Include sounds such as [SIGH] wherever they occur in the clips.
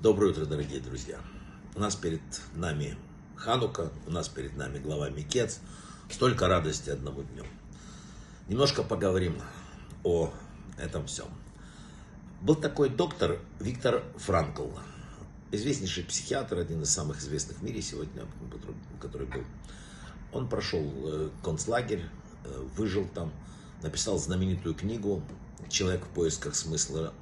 Доброе утро, дорогие друзья. У нас перед нами Ханука, у нас перед нами глава Микец. Столько радости одному дню. Немножко поговорим о этом всем. Был такой доктор Виктор Франкл, известнейший психиатр, один из самых известных в мире сегодня, который был. Он прошел э, концлагерь, э, выжил там, написал знаменитую книгу «Человек в поисках смысла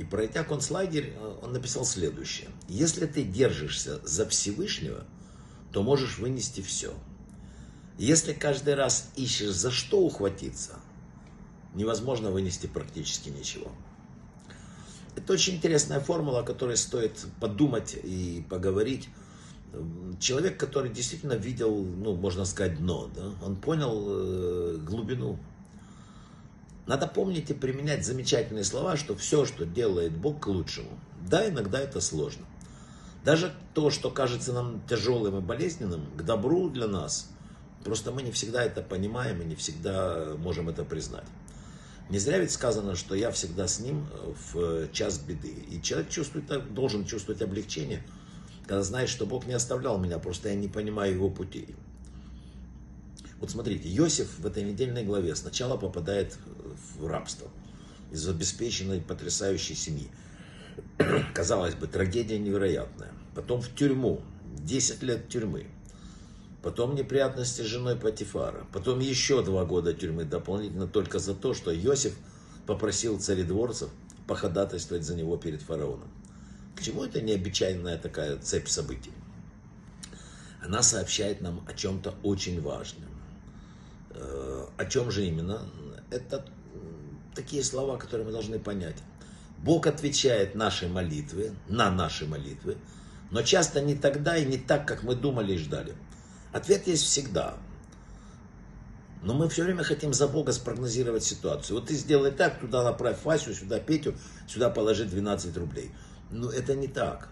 и пройдя концлагерь, э, он написал следующее. Если ты держишься за Всевышнего, то можешь вынести все. Если каждый раз ищешь за что ухватиться, невозможно вынести практически ничего. Это очень интересная формула, о которой стоит подумать и поговорить. Человек, который действительно видел, ну, можно сказать, дно, да? он понял э, глубину надо помнить и применять замечательные слова, что все, что делает Бог к лучшему. Да, иногда это сложно. Даже то, что кажется нам тяжелым и болезненным, к добру для нас, просто мы не всегда это понимаем и не всегда можем это признать. Не зря ведь сказано, что я всегда с ним в час беды. И человек чувствует, должен чувствовать облегчение, когда знает, что Бог не оставлял меня, просто я не понимаю его путей. Вот смотрите, Иосиф в этой недельной главе сначала попадает в рабство из обеспеченной потрясающей семьи. [CLEARS THROAT] Казалось бы, трагедия невероятная. Потом в тюрьму, 10 лет тюрьмы. Потом неприятности с женой Патифара. Потом еще два года тюрьмы дополнительно только за то, что Иосиф попросил царедворцев походатайствовать за него перед фараоном. К чему это необычайная такая цепь событий? Она сообщает нам о чем-то очень важном. Э, о чем же именно? Это такие слова, которые мы должны понять. Бог отвечает наши молитвы, на наши молитвы, но часто не тогда и не так, как мы думали и ждали. Ответ есть всегда. Но мы все время хотим за Бога спрогнозировать ситуацию. Вот ты сделай так, туда направь Васю, сюда Петю, сюда положи 12 рублей. Но это не так.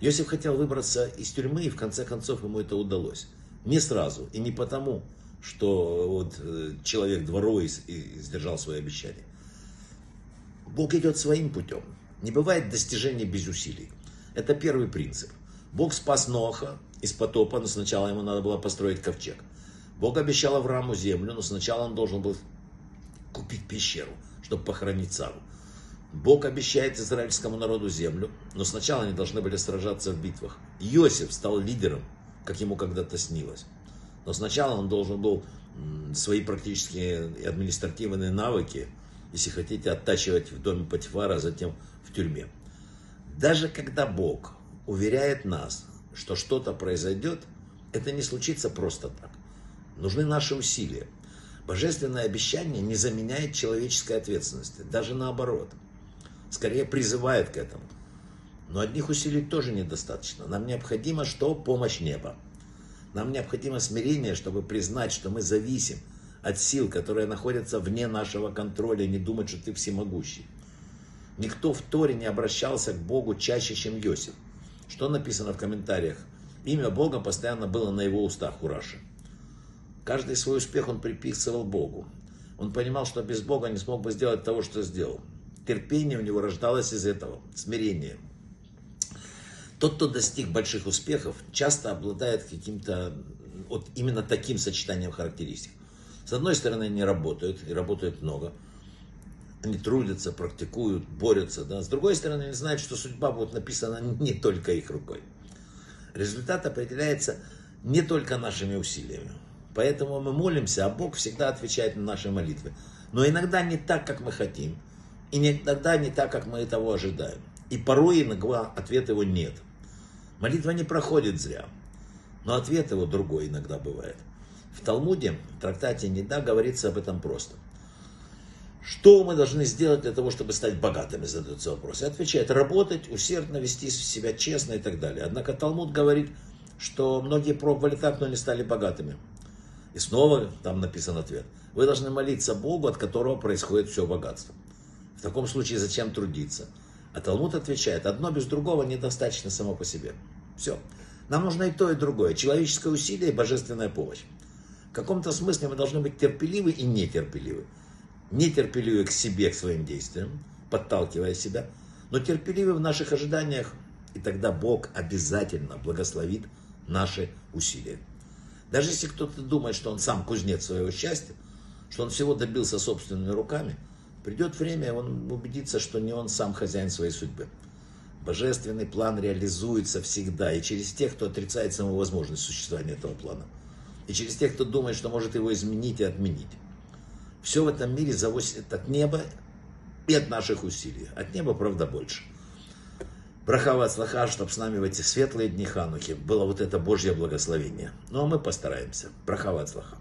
Иосиф хотел выбраться из тюрьмы, и в конце концов ему это удалось. Не сразу, и не потому, что вот э, человек дворовый сдержал свое обещание. Бог идет своим путем. Не бывает достижения без усилий. Это первый принцип. Бог спас Ноха из потопа, но сначала ему надо было построить ковчег. Бог обещал Аврааму землю, но сначала он должен был купить пещеру, чтобы похоронить Сару. Бог обещает израильскому народу землю, но сначала они должны были сражаться в битвах. Иосиф стал лидером, как ему когда-то снилось. Но сначала он должен был свои практические административные навыки, если хотите, оттачивать в доме Патифара, а затем в тюрьме. Даже когда Бог уверяет нас, что что-то произойдет, это не случится просто так. Нужны наши усилия. Божественное обещание не заменяет человеческой ответственности, даже наоборот. Скорее призывает к этому. Но одних усилий тоже недостаточно. Нам необходимо что? Помощь неба. Нам необходимо смирение, чтобы признать, что мы зависим от сил, которые находятся вне нашего контроля, не думать, что ты всемогущий. Никто в Торе не обращался к Богу чаще, чем Йосиф. Что написано в комментариях? Имя Бога постоянно было на его устах у Раши. Каждый свой успех он приписывал Богу. Он понимал, что без Бога не смог бы сделать того, что сделал. Терпение у него рождалось из этого, смирение. Тот, кто достиг больших успехов, часто обладает каким-то вот именно таким сочетанием характеристик. С одной стороны, они работают, и работают много. Они трудятся, практикуют, борются. Да? С другой стороны, они знают, что судьба будет написана [LAUGHS] не только их рукой. Результат определяется не только нашими усилиями. Поэтому мы молимся, а Бог всегда отвечает на наши молитвы. Но иногда не так, как мы хотим. И иногда не так, как мы этого ожидаем. И порой иногда ответа его нет. Молитва не проходит зря. Но ответ его другой иногда бывает. В Талмуде, в трактате Неда, говорится об этом просто. Что мы должны сделать для того, чтобы стать богатыми, задается вопрос. И отвечает, работать, усердно вести себя честно и так далее. Однако Талмуд говорит, что многие пробовали так, но не стали богатыми. И снова там написан ответ. Вы должны молиться Богу, от которого происходит все богатство. В таком случае зачем трудиться? А Талмуд отвечает, одно без другого недостаточно само по себе. Все. Нам нужно и то, и другое. Человеческое усилие и божественная помощь. В каком-то смысле мы должны быть терпеливы и нетерпеливы. Нетерпеливы к себе, к своим действиям, подталкивая себя, но терпеливы в наших ожиданиях И тогда Бог обязательно благословит наши усилия. Даже если кто-то думает, что он сам кузнец своего счастья, что он всего добился собственными руками, придет время, он убедится, что не он сам хозяин своей судьбы. Божественный план реализуется всегда и через тех, кто отрицает саму возможность существования этого плана. И через тех, кто думает, что может его изменить и отменить. Все в этом мире зависит от неба и от наших усилий. От неба, правда, больше. Брахава слаха, чтобы с нами в эти светлые дни Ханухи было вот это Божье благословение. Ну а мы постараемся. Брахава слаха.